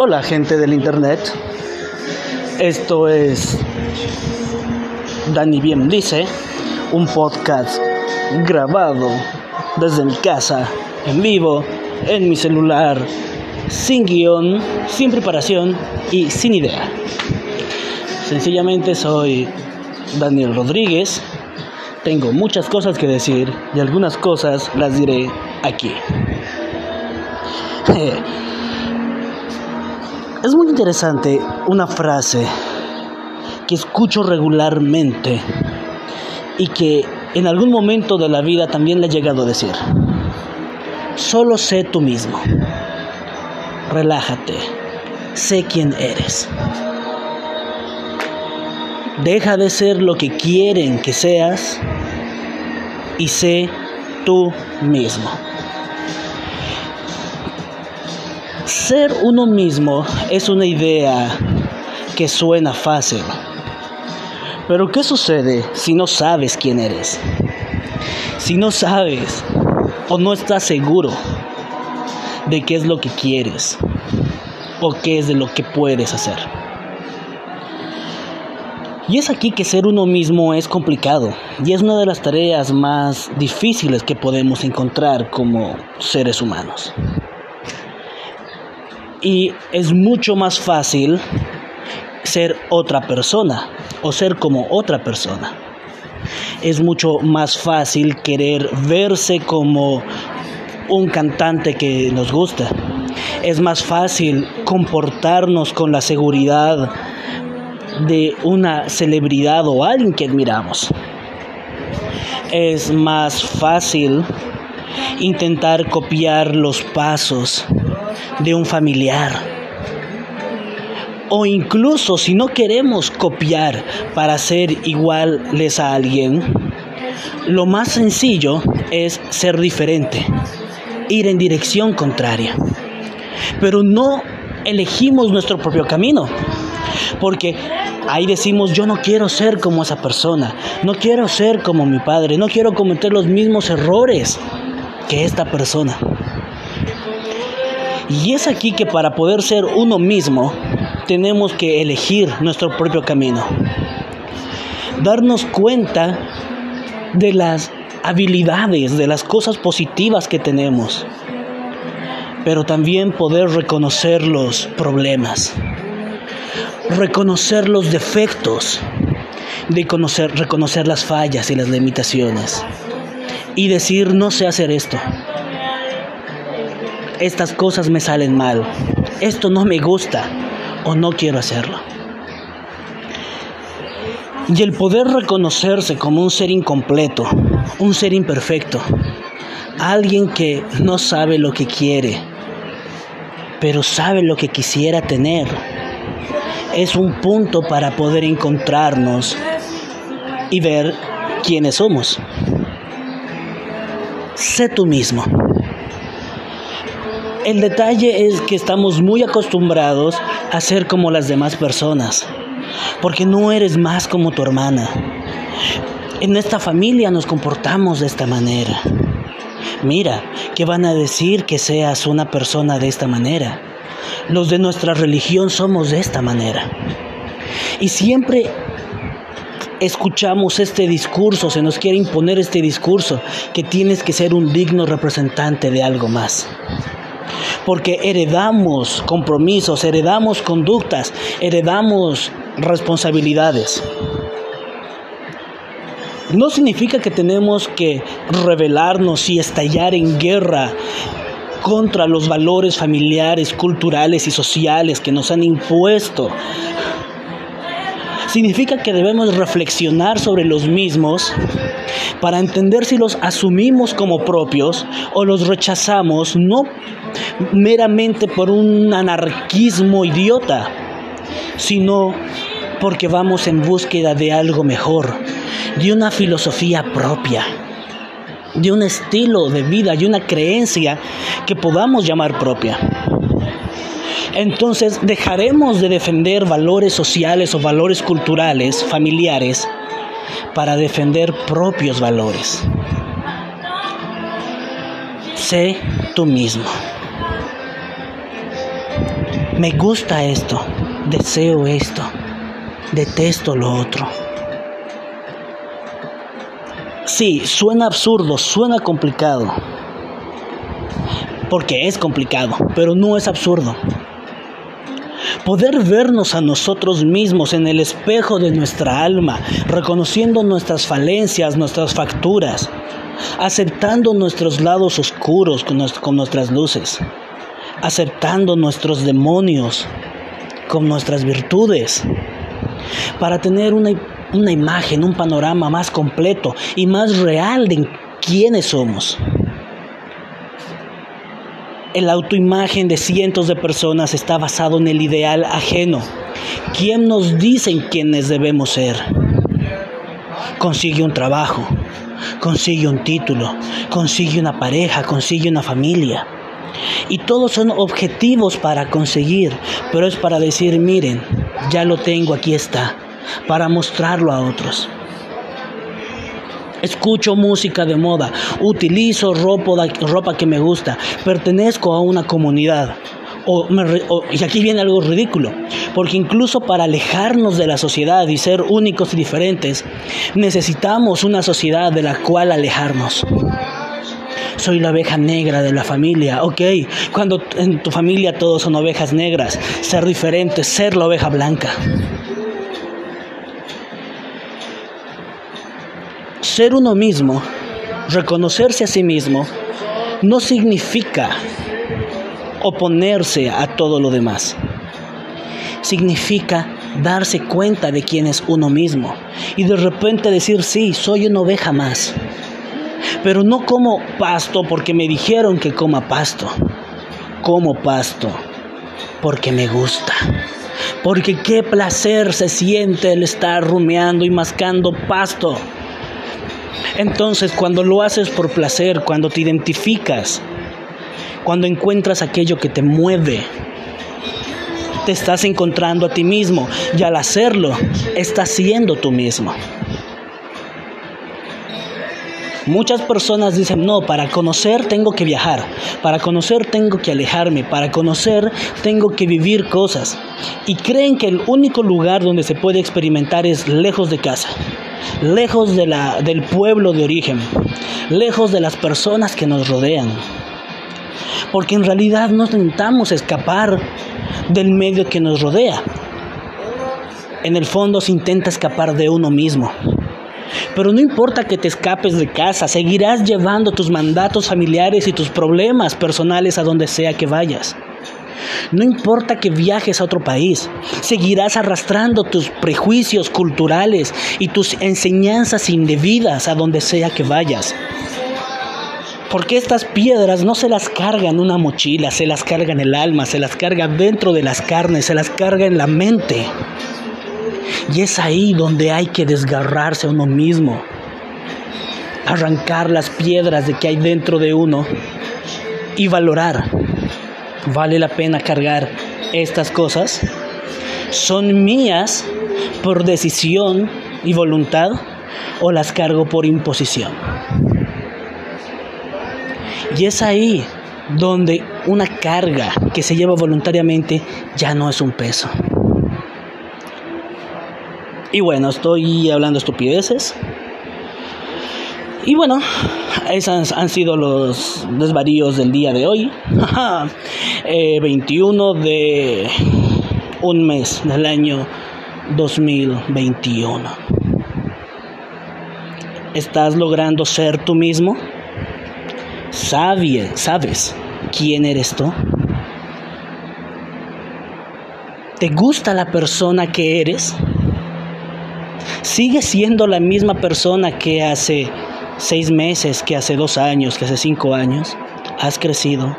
Hola gente del internet, esto es Dani Bien Dice, un podcast grabado desde mi casa, en vivo, en mi celular, sin guion, sin preparación y sin idea. Sencillamente soy Daniel Rodríguez, tengo muchas cosas que decir y algunas cosas las diré aquí. Es muy interesante una frase que escucho regularmente y que en algún momento de la vida también le he llegado a decir. Solo sé tú mismo. Relájate. Sé quién eres. Deja de ser lo que quieren que seas y sé tú mismo. Ser uno mismo es una idea que suena fácil. Pero ¿qué sucede si no sabes quién eres? Si no sabes o no estás seguro de qué es lo que quieres o qué es de lo que puedes hacer. Y es aquí que ser uno mismo es complicado y es una de las tareas más difíciles que podemos encontrar como seres humanos. Y es mucho más fácil ser otra persona o ser como otra persona. Es mucho más fácil querer verse como un cantante que nos gusta. Es más fácil comportarnos con la seguridad de una celebridad o alguien que admiramos. Es más fácil intentar copiar los pasos de un familiar. O incluso si no queremos copiar para ser iguales a alguien, lo más sencillo es ser diferente, ir en dirección contraria. Pero no elegimos nuestro propio camino, porque ahí decimos, yo no quiero ser como esa persona, no quiero ser como mi padre, no quiero cometer los mismos errores que esta persona. Y es aquí que para poder ser uno mismo tenemos que elegir nuestro propio camino. Darnos cuenta de las habilidades, de las cosas positivas que tenemos. Pero también poder reconocer los problemas. Reconocer los defectos. De conocer, reconocer las fallas y las limitaciones. Y decir, no sé hacer esto estas cosas me salen mal, esto no me gusta o no quiero hacerlo. Y el poder reconocerse como un ser incompleto, un ser imperfecto, alguien que no sabe lo que quiere, pero sabe lo que quisiera tener, es un punto para poder encontrarnos y ver quiénes somos. Sé tú mismo. El detalle es que estamos muy acostumbrados a ser como las demás personas, porque no eres más como tu hermana. En esta familia nos comportamos de esta manera. Mira, ¿qué van a decir que seas una persona de esta manera? Los de nuestra religión somos de esta manera. Y siempre escuchamos este discurso, se nos quiere imponer este discurso, que tienes que ser un digno representante de algo más porque heredamos compromisos, heredamos conductas, heredamos responsabilidades. No significa que tenemos que rebelarnos y estallar en guerra contra los valores familiares, culturales y sociales que nos han impuesto. Significa que debemos reflexionar sobre los mismos para entender si los asumimos como propios o los rechazamos no meramente por un anarquismo idiota, sino porque vamos en búsqueda de algo mejor, de una filosofía propia, de un estilo de vida y una creencia que podamos llamar propia. Entonces dejaremos de defender valores sociales o valores culturales, familiares, para defender propios valores. Sé tú mismo. Me gusta esto, deseo esto, detesto lo otro. Sí, suena absurdo, suena complicado. Porque es complicado, pero no es absurdo. Poder vernos a nosotros mismos en el espejo de nuestra alma, reconociendo nuestras falencias, nuestras facturas, aceptando nuestros lados oscuros con, nuestras luces, aceptando nuestros demonios con nuestras virtudes, para tener una una imagen, un panorama más completo y más real de quiénes somos. El autoimagen de cientos de personas está basado en el ideal ajeno. ¿Quién nos dicen quiénes debemos ser? Consigue un trabajo, consigue un título, consigue una pareja, consigue una familia. Y todos son objetivos para conseguir, pero es para decir, miren, ya lo tengo, aquí está para mostrarlo a otros. Escucho música de moda, utilizo ropa, ropa que me gusta, pertenezco a una comunidad. y aquí viene algo ridículo, porque incluso para alejarnos de la sociedad y ser únicos y diferentes, necesitamos una sociedad de la cual alejarnos. Soy la oveja negra de la familia, ok, cuando en tu familia todos son ovejas negras, ser diferente, ser la oveja blanca. Ser uno mismo, reconocerse a sí mismo, no significa oponerse a todo lo demás. Significa darse cuenta de quién es uno mismo y de repente decir, sí, soy una oveja más. Pero no como pasto porque me dijeron que coma pasto. Como pasto porque me gusta. Porque qué placer se siente el estar rumeando y mascando pasto. Entonces, cuando lo haces por placer, cuando te identificas, cuando encuentras aquello que te mueve, te estás encontrando a ti mismo y al hacerlo, estás siendo tú mismo. Muchas personas dicen, no, para conocer tengo que viajar, para conocer tengo que alejarme, para conocer tengo que vivir cosas. Y creen que el único lugar donde se puede experimentar es lejos de casa lejos de la, del pueblo de origen, lejos de las personas que nos rodean. Porque en realidad no intentamos escapar del medio que nos rodea. En el fondo se intenta escapar de uno mismo. Pero no importa que te escapes de casa, seguirás llevando tus mandatos familiares y tus problemas personales a donde sea que vayas. No importa que viajes a otro país, seguirás arrastrando tus prejuicios culturales y tus enseñanzas indebidas a donde sea que vayas. Porque estas piedras no se las carga en una mochila, se las carga en el alma, se las carga dentro de las carnes, se las carga en la mente. Y es ahí donde hay que desgarrarse a uno mismo, arrancar las piedras de que hay dentro de uno y valorar ¿Vale la pena cargar estas cosas? ¿Son mías por decisión y voluntad o las cargo por imposición? Y es ahí donde una carga que se lleva voluntariamente ya no es un peso. Y bueno, estoy hablando estupideces. Y bueno, esos han sido los desvaríos del día de hoy. 21 eh, de un mes del año 2021. ¿Estás logrando ser tú mismo? ¿Sabes, ¿Sabes quién eres tú? ¿Te gusta la persona que eres? ¿Sigues siendo la misma persona que hace seis meses, que hace dos años, que hace cinco años, has crecido,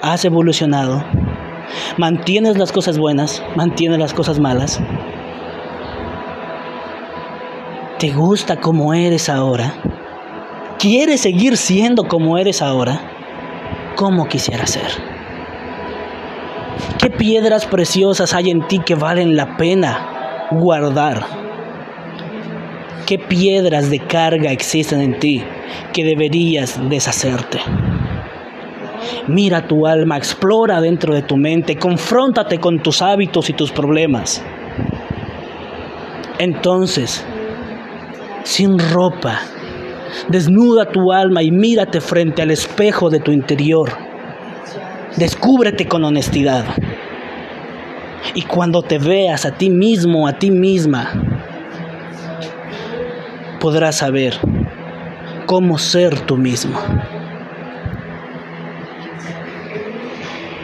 has evolucionado, mantienes las cosas buenas, mantienes las cosas malas. ¿Te gusta como eres ahora? ¿Quieres seguir siendo como eres ahora? ¿Cómo quisiera ser? ¿Qué piedras preciosas hay en ti que valen la pena guardar? ¿Qué piedras de carga existen en ti que deberías deshacerte? Mira tu alma, explora dentro de tu mente, confróntate con tus hábitos y tus problemas. Entonces, sin ropa, desnuda tu alma y mírate frente al espejo de tu interior. Descúbrete con honestidad. Y cuando te veas a ti mismo, a ti misma, podrás saber cómo ser tú mismo.